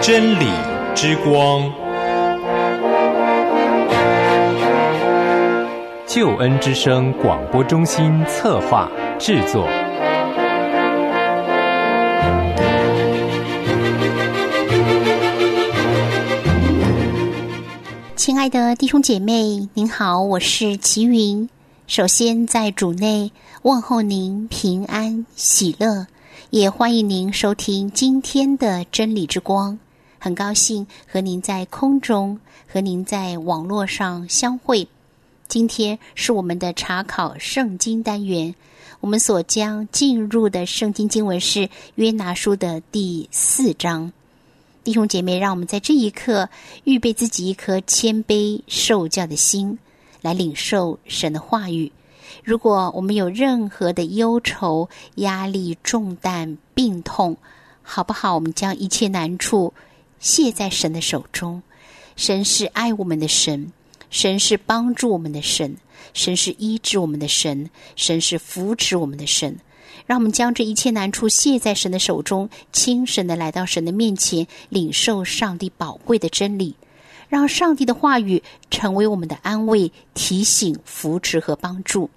真理之光，救恩之声广播中心策划制作。亲爱的弟兄姐妹，您好，我是齐云。首先在主内问候您平安喜乐，也欢迎您收听今天的真理之光。很高兴和您在空中，和您在网络上相会。今天是我们的查考圣经单元，我们所将进入的圣经经文是约拿书的第四章。弟兄姐妹，让我们在这一刻预备自己一颗谦卑受教的心，来领受神的话语。如果我们有任何的忧愁、压力、重担、病痛，好不好？我们将一切难处。卸在神的手中，神是爱我们的神，神是帮助我们的神，神是医治我们的神，神是扶持我们的神。让我们将这一切难处卸在神的手中，轻神的来到神的面前，领受上帝宝贵的真理，让上帝的话语成为我们的安慰、提醒、扶持和帮助，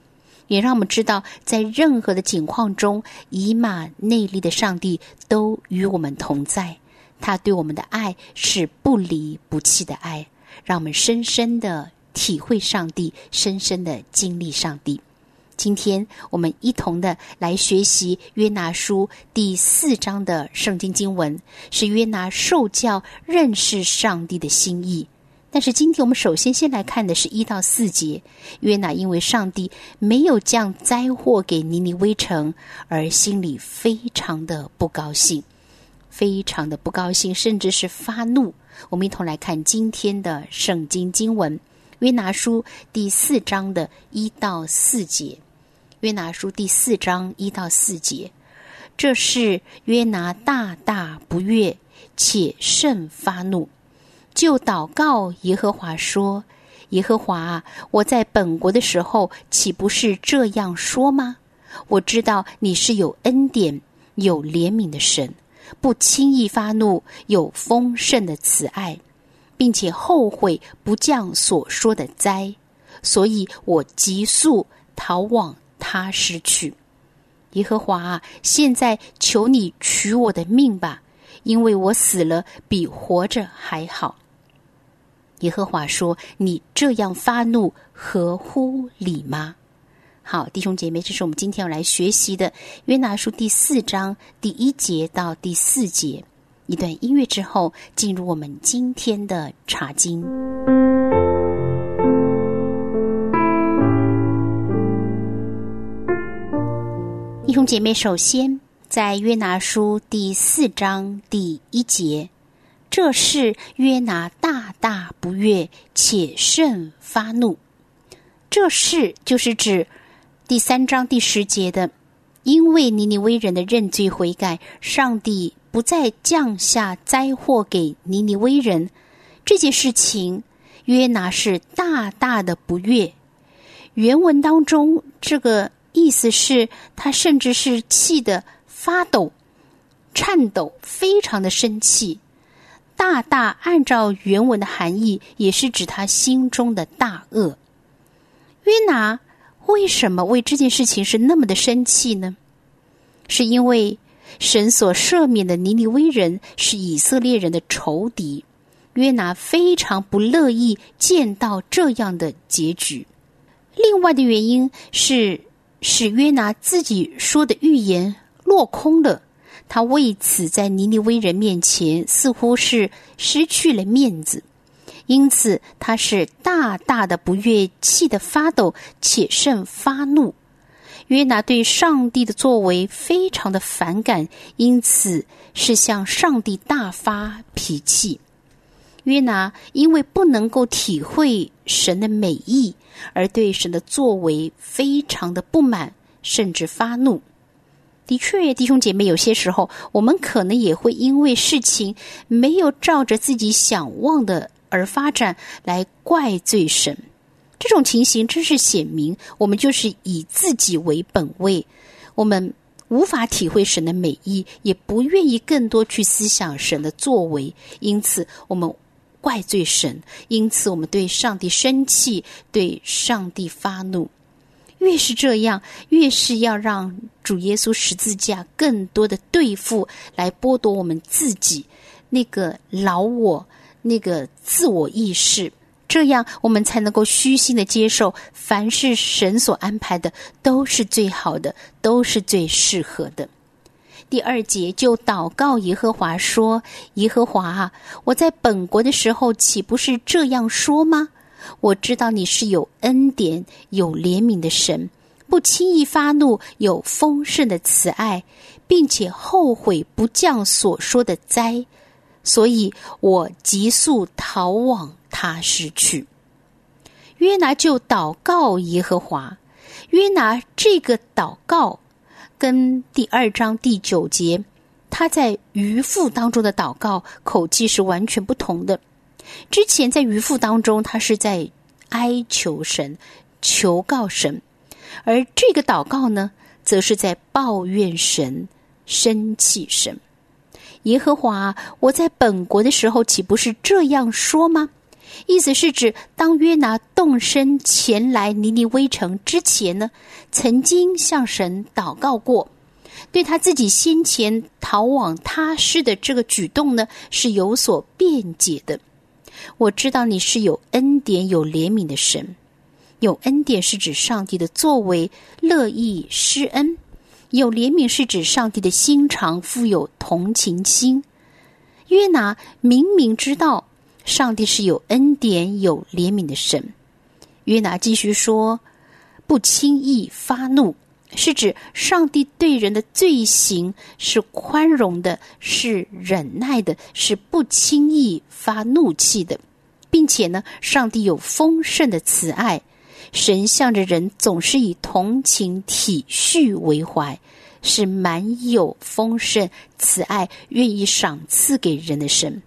也让我们知道，在任何的境况中，以马内利的上帝都与我们同在。他对我们的爱是不离不弃的爱，让我们深深的体会上帝，深深的经历上帝。今天我们一同的来学习约拿书第四章的圣经经文，是约拿受教认识上帝的心意。但是今天我们首先先来看的是一到四节，约拿因为上帝没有降灾祸给尼尼微城，而心里非常的不高兴。非常的不高兴，甚至是发怒。我们一同来看今天的圣经经文，《约拿书》第四章的一到四节，《约拿书》第四章一到四节，这是约拿大大不悦，且甚发怒，就祷告耶和华说：“耶和华，我在本国的时候，岂不是这样说吗？我知道你是有恩典、有怜悯的神。”不轻易发怒，有丰盛的慈爱，并且后悔不降所说的灾，所以我急速逃往他失去。耶和华啊，现在求你取我的命吧，因为我死了比活着还好。耶和华说：“你这样发怒，合乎理吗？”好，弟兄姐妹，这是我们今天要来学习的《约拿书》第四章第一节到第四节。一段音乐之后，进入我们今天的查经。弟兄姐妹，首先在《约拿书》第四章第一节，这是约拿大大不悦，且甚发怒。这事就是指。第三章第十节的，因为尼尼微人的认罪悔改，上帝不再降下灾祸给尼尼微人。这件事情，约拿是大大的不悦。原文当中，这个意思是他甚至是气得发抖、颤抖，非常的生气。大大按照原文的含义，也是指他心中的大恶。约拿。为什么为这件事情是那么的生气呢？是因为神所赦免的尼尼微人是以色列人的仇敌，约拿非常不乐意见到这样的结局。另外的原因是，使约拿自己说的预言落空了，他为此在尼尼微人面前似乎是失去了面子。因此，他是大大的不悦，气得发抖，且甚发怒。约拿对上帝的作为非常的反感，因此是向上帝大发脾气。约拿因为不能够体会神的美意，而对神的作为非常的不满，甚至发怒。的确，弟兄姐妹，有些时候我们可能也会因为事情没有照着自己想望的。而发展来怪罪神，这种情形真是显明，我们就是以自己为本位，我们无法体会神的美意，也不愿意更多去思想神的作为，因此我们怪罪神，因此我们对上帝生气，对上帝发怒。越是这样，越是要让主耶稣十字架更多的对付，来剥夺我们自己那个老我、那个自我意识，这样我们才能够虚心的接受，凡是神所安排的都是最好的，都是最适合的。第二节就祷告耶和华说：“耶和华，我在本国的时候，岂不是这样说吗？”我知道你是有恩典、有怜悯的神，不轻易发怒，有丰盛的慈爱，并且后悔不降所说的灾，所以我急速逃往他失去。约拿就祷告耶和华。约拿这个祷告跟第二章第九节他在渔父当中的祷告口气是完全不同的。之前在渔父当中，他是在哀求神、求告神；而这个祷告呢，则是在抱怨神、生气神。耶和华，我在本国的时候，岂不是这样说吗？意思是指，当约拿动身前来尼尼微城之前呢，曾经向神祷告过，对他自己先前逃往他施的这个举动呢，是有所辩解的。我知道你是有恩典、有怜悯的神。有恩典是指上帝的作为乐意施恩；有怜悯是指上帝的心肠富有同情心。约拿明明知道上帝是有恩典、有怜悯的神，约拿继续说：“不轻易发怒，是指上帝对人的罪行是宽容的，是忍耐的，是不轻易发怒气的。”并且呢，上帝有丰盛的慈爱，神向着人总是以同情体恤为怀，是满有丰盛慈爱，愿意赏赐给人的神，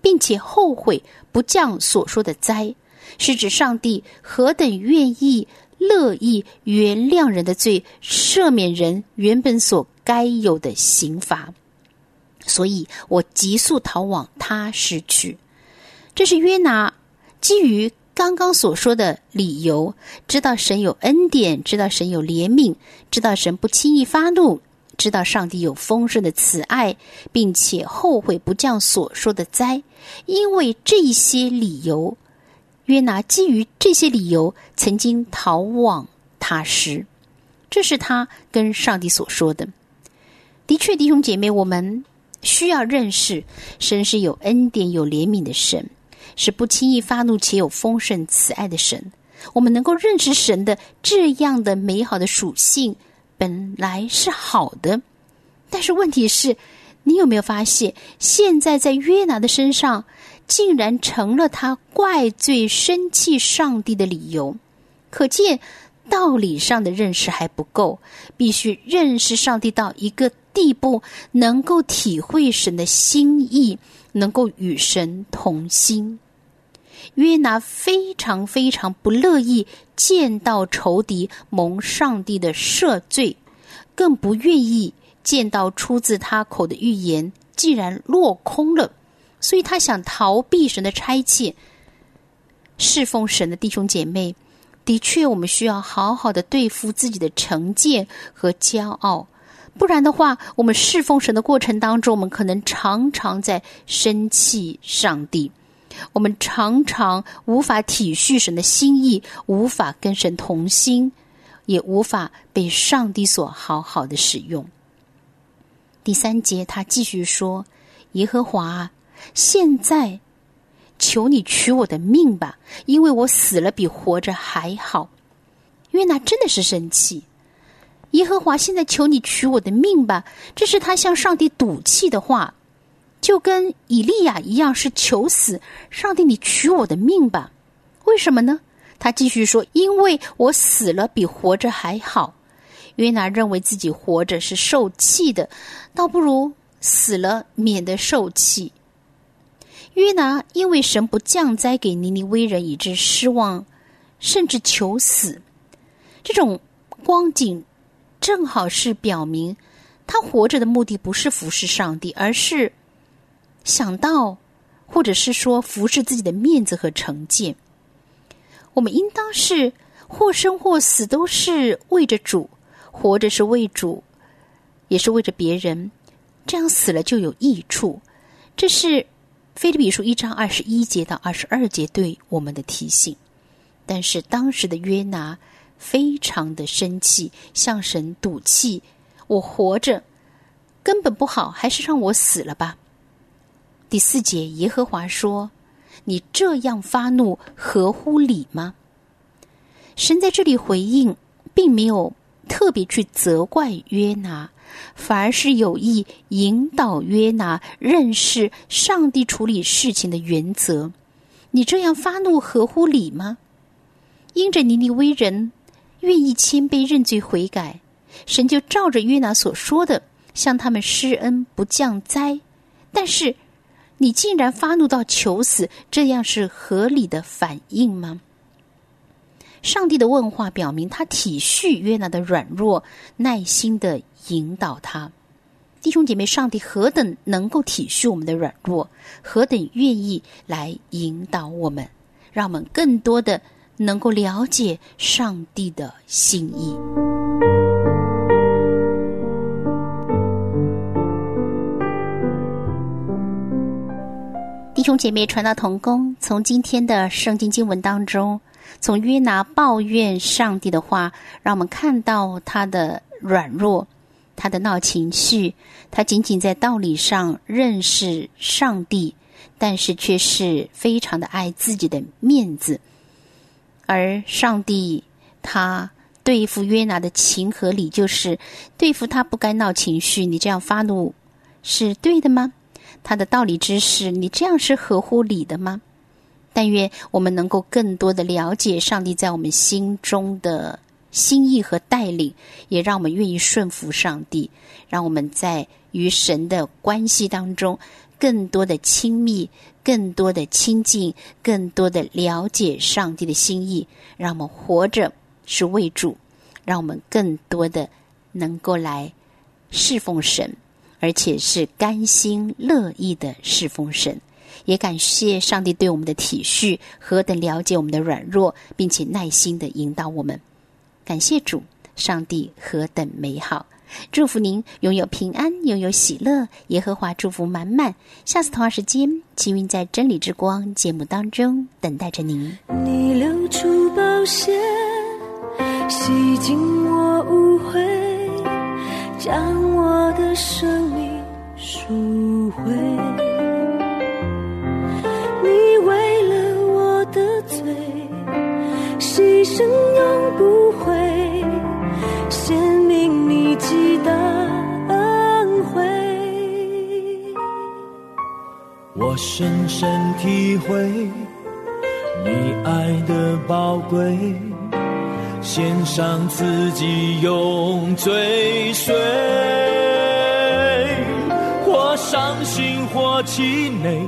并且后悔不降所说的灾，是指上帝何等愿意乐意原谅人的罪，赦免人原本所该有的刑罚，所以我急速逃往他失去。这是约拿基于刚刚所说的理由，知道神有恩典，知道神有怜悯，知道神不轻易发怒，知道上帝有丰盛的慈爱，并且后悔不降所说的灾。因为这些理由，约拿基于这些理由曾经逃往他时，这是他跟上帝所说的。的确，弟兄姐妹，我们需要认识神是有恩典、有怜悯的神。是不轻易发怒且有丰盛慈爱的神，我们能够认识神的这样的美好的属性，本来是好的。但是问题是，你有没有发现，现在在约拿的身上，竟然成了他怪罪、生气上帝的理由？可见道理上的认识还不够，必须认识上帝到一个地步，能够体会神的心意，能够与神同心。约拿非常非常不乐意见到仇敌蒙上帝的赦罪，更不愿意见到出自他口的预言既然落空了，所以他想逃避神的差遣，侍奉神的弟兄姐妹。的确，我们需要好好的对付自己的成见和骄傲，不然的话，我们侍奉神的过程当中，我们可能常常在生气上帝。我们常常无法体恤神的心意，无法跟神同心，也无法被上帝所好好的使用。第三节，他继续说：“耶和华，现在求你取我的命吧，因为我死了比活着还好。”约拿真的是生气。耶和华，现在求你取我的命吧，这是他向上帝赌气的话。就跟以利亚一样，是求死。上帝，你取我的命吧？为什么呢？他继续说：“因为我死了比活着还好。”约拿认为自己活着是受气的，倒不如死了，免得受气。约拿因为神不降灾给尼尼微人，以致失望，甚至求死。这种光景正好是表明他活着的目的不是服侍上帝，而是想到或者是说服侍自己的面子和成见。我们应当是或生或死，都是为着主；活着是为主，也是为着别人。这样死了就有益处。这是菲利比书一章二十一节到二十二节对我们的提醒。但是当时的约拿非常的生气，向神赌气：“我活着根本不好，还是让我死了吧。”第四节，耶和华说：“你这样发怒，合乎理吗？”神在这里回应，并没有特别去责怪约拿，反而是有意引导约拿认识上帝处理事情的原则。你这样发怒，合乎理吗？因着尼尼微人愿意谦卑认罪悔改，神就照着约拿所说的，向他们施恩不降灾。但是你竟然发怒到求死，这样是合理的反应吗？上帝的问话表明，他体恤约拿的软弱，耐心的引导他。弟兄姐妹，上帝何等能够体恤我们的软弱，何等愿意来引导我们，让我们更多的。能够了解上帝的心意。兄姐妹，传道同工，从今天的圣经经文当中，从约拿抱怨上帝的话，让我们看到他的软弱，他的闹情绪，他仅仅在道理上认识上帝，但是却是非常的爱自己的面子。而上帝他对付约拿的情和理，就是对付他不该闹情绪。你这样发怒是对的吗？他的道理知识，你这样是合乎理的吗？但愿我们能够更多的了解上帝在我们心中的心意和带领，也让我们愿意顺服上帝，让我们在与神的关系当中更多的亲密。更多的亲近，更多的了解上帝的心意，让我们活着是为主，让我们更多的能够来侍奉神，而且是甘心乐意的侍奉神。也感谢上帝对我们的体恤，何等了解我们的软弱，并且耐心的引导我们。感谢主，上帝何等美好。祝福您拥有平安，拥有喜乐，耶和华祝福满满。下次同样时间，齐云在真理之光节目当中等待着您。你流出宝血，洗净我污秽，将我的生命赎回。你为了我的罪，牺牲永不悔。记得恩惠，我深深体会你爱的宝贵，献上自己用追随，或伤心或气馁，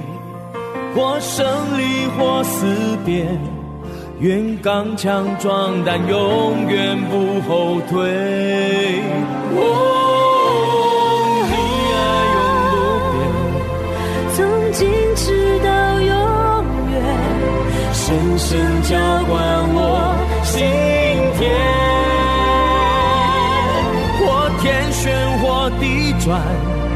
或胜利或思别。愿刚强壮胆，永远不后退。哦，你爱永不变，从今直到永远，深深浇灌我转，